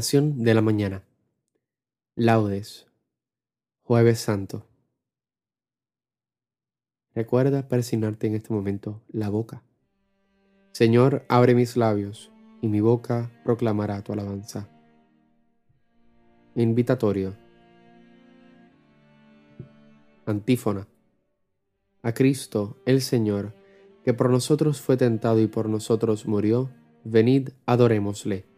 De la mañana. Laudes. Jueves Santo. Recuerda persignarte en este momento la boca. Señor, abre mis labios y mi boca proclamará tu alabanza. Invitatorio. Antífona. A Cristo, el Señor, que por nosotros fue tentado y por nosotros murió, venid, adorémosle.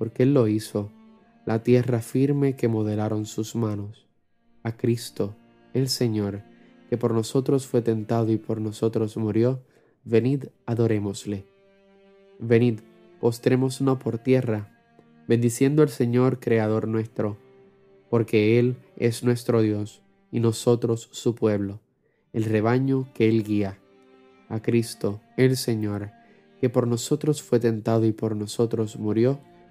porque Él lo hizo, la tierra firme que modelaron sus manos. A Cristo, el Señor, que por nosotros fue tentado y por nosotros murió, venid, adorémosle. Venid, postrémonos por tierra, bendiciendo al Señor, Creador nuestro, porque Él es nuestro Dios y nosotros su pueblo, el rebaño que Él guía. A Cristo, el Señor, que por nosotros fue tentado y por nosotros murió,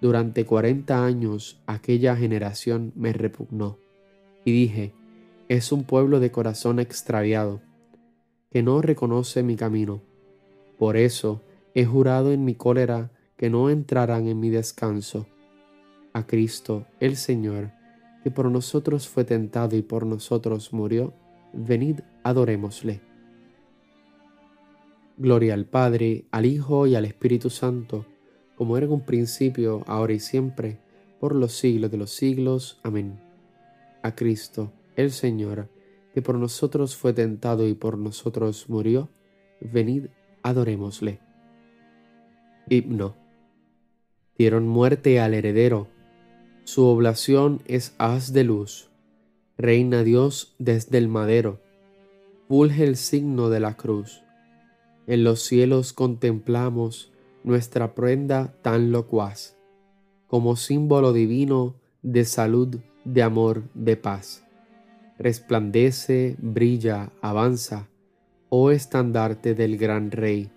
Durante cuarenta años aquella generación me repugnó, y dije, es un pueblo de corazón extraviado, que no reconoce mi camino. Por eso he jurado en mi cólera que no entrarán en mi descanso. A Cristo, el Señor, que por nosotros fue tentado y por nosotros murió, venid adorémosle. Gloria al Padre, al Hijo y al Espíritu Santo, como era en un principio, ahora y siempre, por los siglos de los siglos. Amén. A Cristo, el Señor, que por nosotros fue tentado y por nosotros murió, venid, adorémosle. Himno. Dieron muerte al heredero, su oblación es haz de luz. Reina Dios desde el madero, fulge el signo de la cruz. En los cielos contemplamos nuestra prenda tan locuaz, como símbolo divino de salud, de amor, de paz. Resplandece, brilla, avanza, oh estandarte del gran Rey,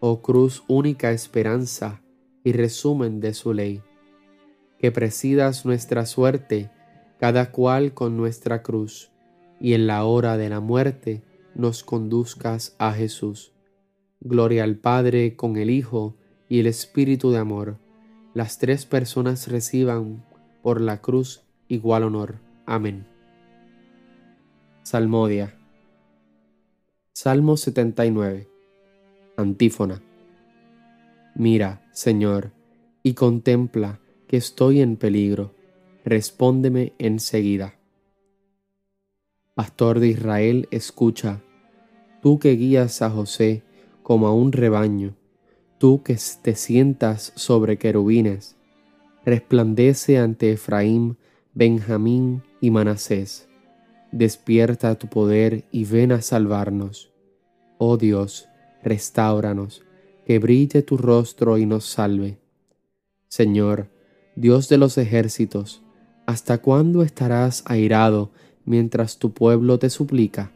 oh cruz única esperanza y resumen de su ley. Que presidas nuestra suerte, cada cual con nuestra cruz, y en la hora de la muerte nos conduzcas a Jesús. Gloria al Padre con el Hijo y el Espíritu de amor. Las tres personas reciban por la cruz igual honor. Amén. Salmodia. Salmo 79. Antífona. Mira, Señor, y contempla que estoy en peligro. Respóndeme enseguida. Pastor de Israel, escucha, tú que guías a José, como a un rebaño, tú que te sientas sobre querubines, resplandece ante Efraín, Benjamín y Manasés. Despierta tu poder y ven a salvarnos. Oh Dios, restauranos, que brille tu rostro y nos salve. Señor, Dios de los ejércitos, ¿hasta cuándo estarás airado mientras tu pueblo te suplica?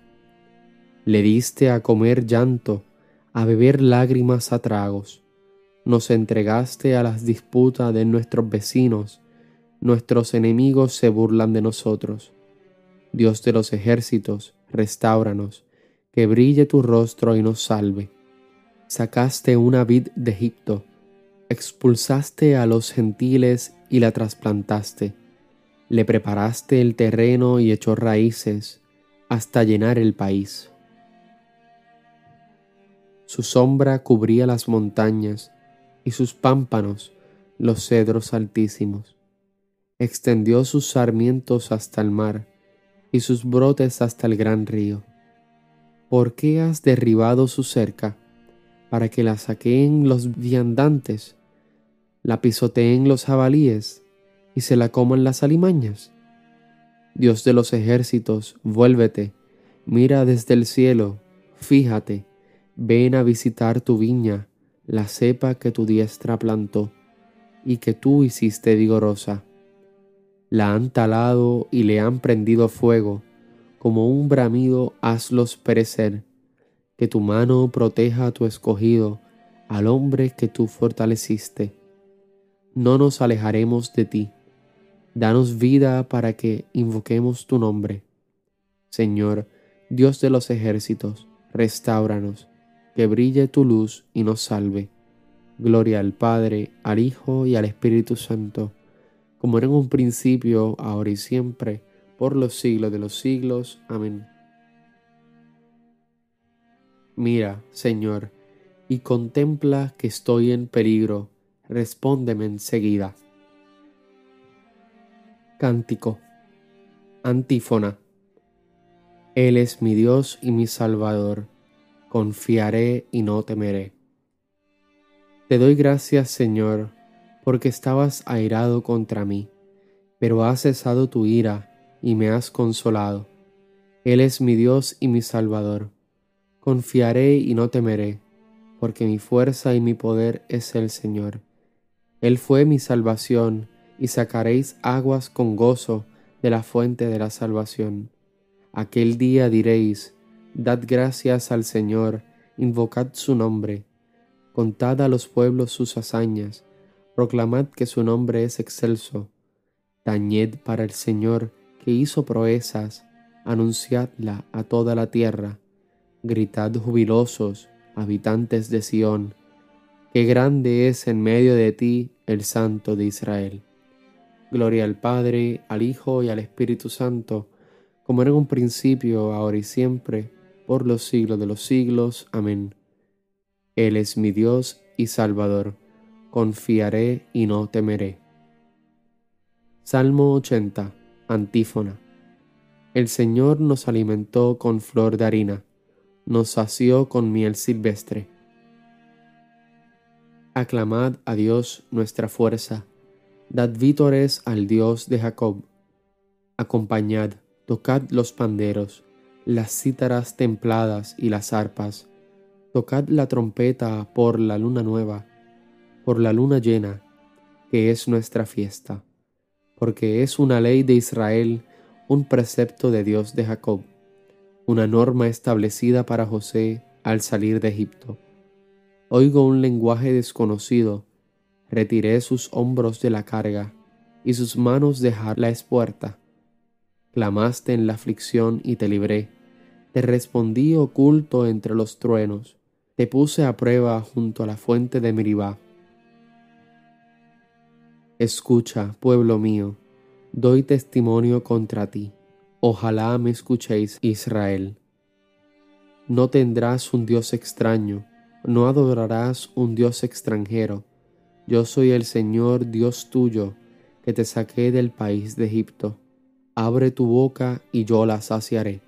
Le diste a comer llanto a beber lágrimas a tragos. Nos entregaste a las disputas de nuestros vecinos, nuestros enemigos se burlan de nosotros. Dios de los ejércitos, restauranos, que brille tu rostro y nos salve. Sacaste una vid de Egipto, expulsaste a los gentiles y la trasplantaste. Le preparaste el terreno y echó raíces hasta llenar el país. Su sombra cubría las montañas y sus pámpanos los cedros altísimos. Extendió sus sarmientos hasta el mar y sus brotes hasta el gran río. ¿Por qué has derribado su cerca? Para que la saqueen los viandantes, la pisoteen los jabalíes y se la coman las alimañas. Dios de los ejércitos, vuélvete, mira desde el cielo, fíjate, ven a visitar tu viña, la cepa que tu diestra plantó y que tú hiciste vigorosa la han talado y le han prendido fuego, como un bramido hazlos perecer, que tu mano proteja a tu escogido, al hombre que tú fortaleciste. No nos alejaremos de ti, danos vida para que invoquemos tu nombre. Señor, Dios de los ejércitos, restauranos, que brille tu luz y nos salve. Gloria al Padre, al Hijo y al Espíritu Santo como era en un principio, ahora y siempre, por los siglos de los siglos. Amén. Mira, Señor, y contempla que estoy en peligro, respóndeme enseguida. Cántico. Antífona. Él es mi Dios y mi Salvador, confiaré y no temeré. Te doy gracias, Señor, porque estabas airado contra mí, pero has cesado tu ira y me has consolado. Él es mi Dios y mi Salvador. Confiaré y no temeré, porque mi fuerza y mi poder es el Señor. Él fue mi salvación, y sacaréis aguas con gozo de la fuente de la salvación. Aquel día diréis, Dad gracias al Señor, invocad su nombre, contad a los pueblos sus hazañas, proclamad que su nombre es excelso, tañed para el Señor que hizo proezas, anunciadla a toda la tierra, gritad jubilosos, habitantes de Sión, que grande es en medio de ti el Santo de Israel. Gloria al Padre, al Hijo y al Espíritu Santo, como era en un principio, ahora y siempre, por los siglos de los siglos. Amén. Él es mi Dios y Salvador confiaré y no temeré. Salmo 80, antífona. El Señor nos alimentó con flor de harina, nos sació con miel silvestre. Aclamad a Dios nuestra fuerza, dad vítores al Dios de Jacob. Acompañad, tocad los panderos, las cítaras templadas y las arpas, tocad la trompeta por la luna nueva, por la luna llena, que es nuestra fiesta, porque es una ley de Israel, un precepto de Dios de Jacob, una norma establecida para José al salir de Egipto. Oigo un lenguaje desconocido, retiré sus hombros de la carga, y sus manos dejar la espuerta. Clamaste en la aflicción y te libré, te respondí oculto entre los truenos, te puse a prueba junto a la fuente de Meribá Escucha, pueblo mío, doy testimonio contra ti. Ojalá me escuchéis, Israel. No tendrás un Dios extraño, no adorarás un Dios extranjero. Yo soy el Señor Dios tuyo, que te saqué del país de Egipto. Abre tu boca y yo la saciaré.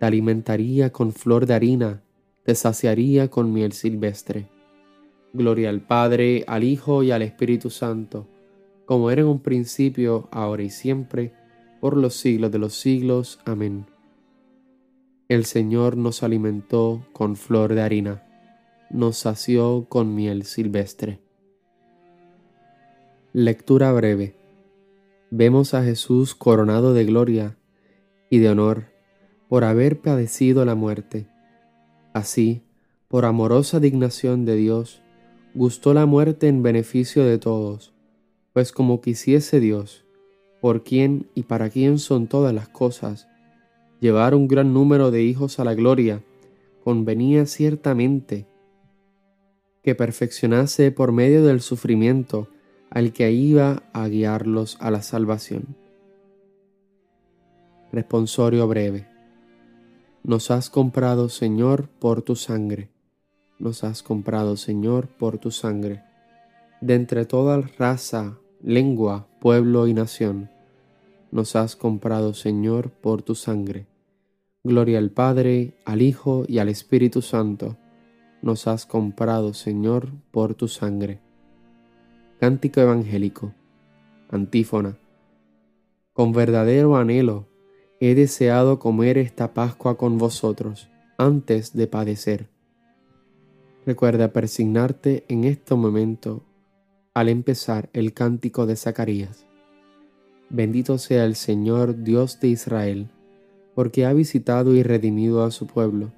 Te alimentaría con flor de harina, te saciaría con miel silvestre. Gloria al Padre, al Hijo y al Espíritu Santo como era en un principio, ahora y siempre, por los siglos de los siglos. Amén. El Señor nos alimentó con flor de harina, nos sació con miel silvestre. Lectura breve. Vemos a Jesús coronado de gloria y de honor por haber padecido la muerte. Así, por amorosa dignación de Dios, gustó la muerte en beneficio de todos pues como quisiese Dios, por quién y para quién son todas las cosas, llevar un gran número de hijos a la gloria, convenía ciertamente que perfeccionase por medio del sufrimiento al que iba a guiarlos a la salvación. Responsorio breve. Nos has comprado, Señor, por tu sangre. Nos has comprado, Señor, por tu sangre. De entre toda raza, lengua, pueblo y nación, nos has comprado, Señor, por tu sangre. Gloria al Padre, al Hijo y al Espíritu Santo. Nos has comprado, Señor, por tu sangre. Cántico Evangélico. Antífona. Con verdadero anhelo he deseado comer esta Pascua con vosotros antes de padecer. Recuerda persignarte en este momento al empezar el cántico de Zacarías. Bendito sea el Señor Dios de Israel, porque ha visitado y redimido a su pueblo,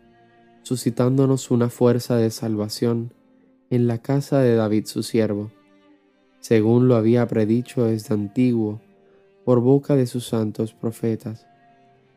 suscitándonos una fuerza de salvación en la casa de David su siervo según lo había predicho desde antiguo por boca de sus santos profetas.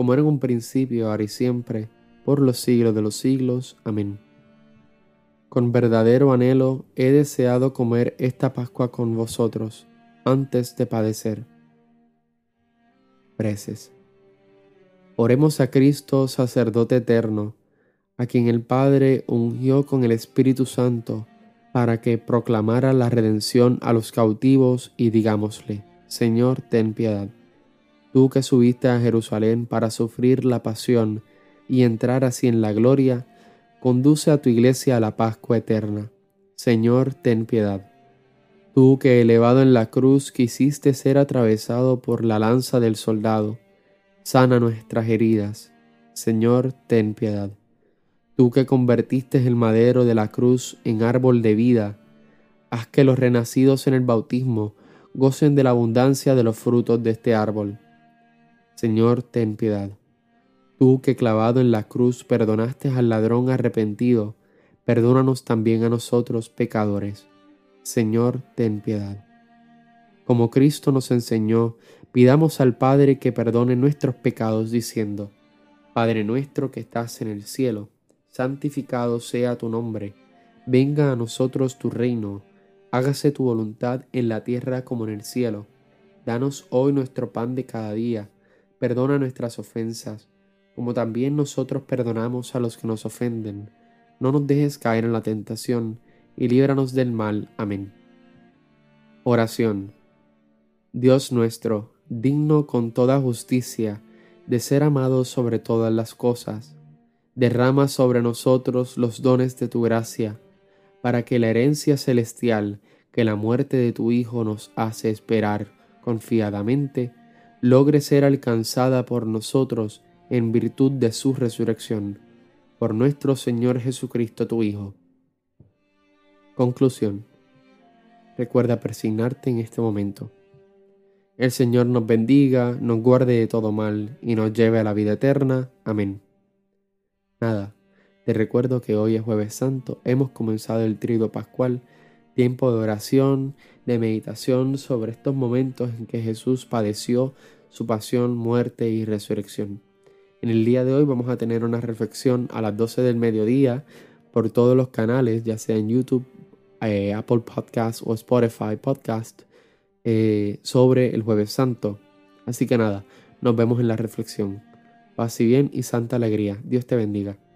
como era en un principio, ahora y siempre, por los siglos de los siglos. Amén. Con verdadero anhelo he deseado comer esta Pascua con vosotros, antes de padecer. Preces. Oremos a Cristo, sacerdote eterno, a quien el Padre ungió con el Espíritu Santo, para que proclamara la redención a los cautivos y digámosle, Señor, ten piedad. Tú que subiste a Jerusalén para sufrir la pasión y entrar así en la gloria, conduce a tu iglesia a la Pascua eterna. Señor, ten piedad. Tú que elevado en la cruz quisiste ser atravesado por la lanza del soldado, sana nuestras heridas. Señor, ten piedad. Tú que convertiste el madero de la cruz en árbol de vida, haz que los renacidos en el bautismo gocen de la abundancia de los frutos de este árbol. Señor, ten piedad. Tú que clavado en la cruz perdonaste al ladrón arrepentido, perdónanos también a nosotros pecadores. Señor, ten piedad. Como Cristo nos enseñó, pidamos al Padre que perdone nuestros pecados diciendo, Padre nuestro que estás en el cielo, santificado sea tu nombre, venga a nosotros tu reino, hágase tu voluntad en la tierra como en el cielo. Danos hoy nuestro pan de cada día, perdona nuestras ofensas, como también nosotros perdonamos a los que nos ofenden. No nos dejes caer en la tentación, y líbranos del mal. Amén. Oración. Dios nuestro, digno con toda justicia de ser amado sobre todas las cosas, derrama sobre nosotros los dones de tu gracia, para que la herencia celestial que la muerte de tu Hijo nos hace esperar confiadamente, logre ser alcanzada por nosotros en virtud de su resurrección, por nuestro Señor Jesucristo tu Hijo. Conclusión. Recuerda persignarte en este momento. El Señor nos bendiga, nos guarde de todo mal y nos lleve a la vida eterna. Amén. Nada, te recuerdo que hoy es jueves santo, hemos comenzado el trigo pascual, tiempo de oración, de meditación sobre estos momentos en que Jesús padeció su pasión, muerte y resurrección. En el día de hoy vamos a tener una reflexión a las 12 del mediodía por todos los canales, ya sea en YouTube, eh, Apple Podcast o Spotify Podcast, eh, sobre el jueves santo. Así que nada, nos vemos en la reflexión. Paz y bien y santa alegría. Dios te bendiga.